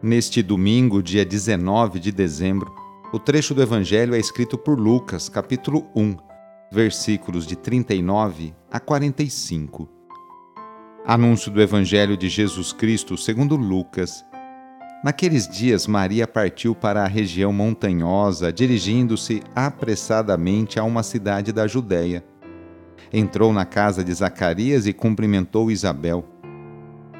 Neste domingo, dia 19 de dezembro, o trecho do Evangelho é escrito por Lucas, capítulo 1, versículos de 39 a 45. Anúncio do Evangelho de Jesus Cristo segundo Lucas. Naqueles dias, Maria partiu para a região montanhosa, dirigindo-se apressadamente a uma cidade da Judéia. Entrou na casa de Zacarias e cumprimentou Isabel.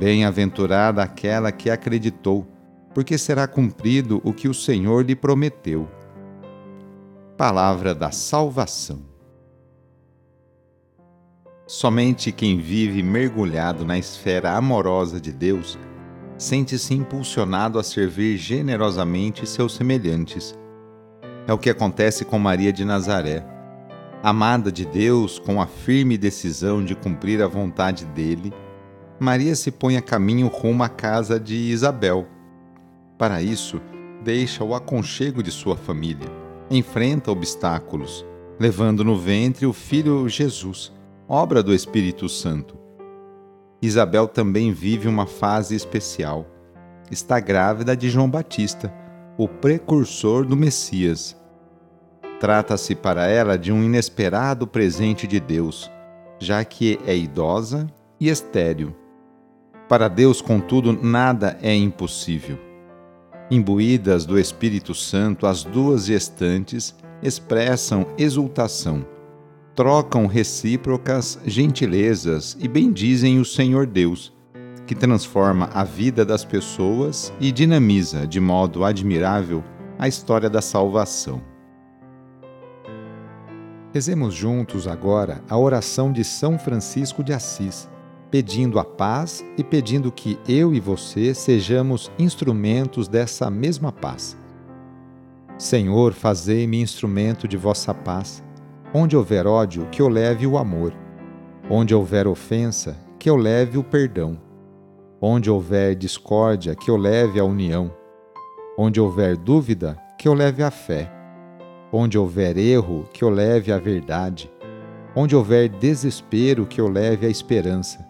Bem-aventurada aquela que acreditou, porque será cumprido o que o Senhor lhe prometeu. Palavra da Salvação. Somente quem vive mergulhado na esfera amorosa de Deus sente-se impulsionado a servir generosamente seus semelhantes. É o que acontece com Maria de Nazaré. Amada de Deus, com a firme decisão de cumprir a vontade dele, Maria se põe a caminho rumo à casa de Isabel. Para isso, deixa o aconchego de sua família, enfrenta obstáculos, levando no ventre o filho Jesus, obra do Espírito Santo. Isabel também vive uma fase especial. Está grávida de João Batista, o precursor do Messias. Trata-se para ela de um inesperado presente de Deus, já que é idosa e estéril. Para Deus, contudo, nada é impossível. Imbuídas do Espírito Santo, as duas gestantes expressam exultação, trocam recíprocas gentilezas e bendizem o Senhor Deus, que transforma a vida das pessoas e dinamiza de modo admirável a história da salvação. Rezemos juntos agora a oração de São Francisco de Assis pedindo a paz e pedindo que eu e você sejamos instrumentos dessa mesma paz. Senhor, fazei-me instrumento de vossa paz. Onde houver ódio, que eu leve o amor. Onde houver ofensa, que eu leve o perdão. Onde houver discórdia, que eu leve a união. Onde houver dúvida, que eu leve a fé. Onde houver erro, que eu leve a verdade. Onde houver desespero, que eu leve a esperança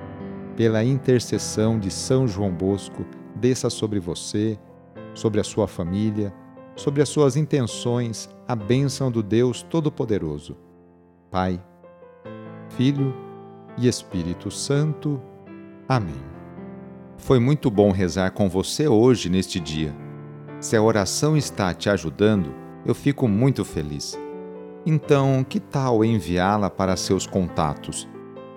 Pela intercessão de São João Bosco, desça sobre você, sobre a sua família, sobre as suas intenções, a bênção do Deus Todo-Poderoso. Pai, Filho e Espírito Santo. Amém. Foi muito bom rezar com você hoje neste dia. Se a oração está te ajudando, eu fico muito feliz. Então, que tal enviá-la para seus contatos,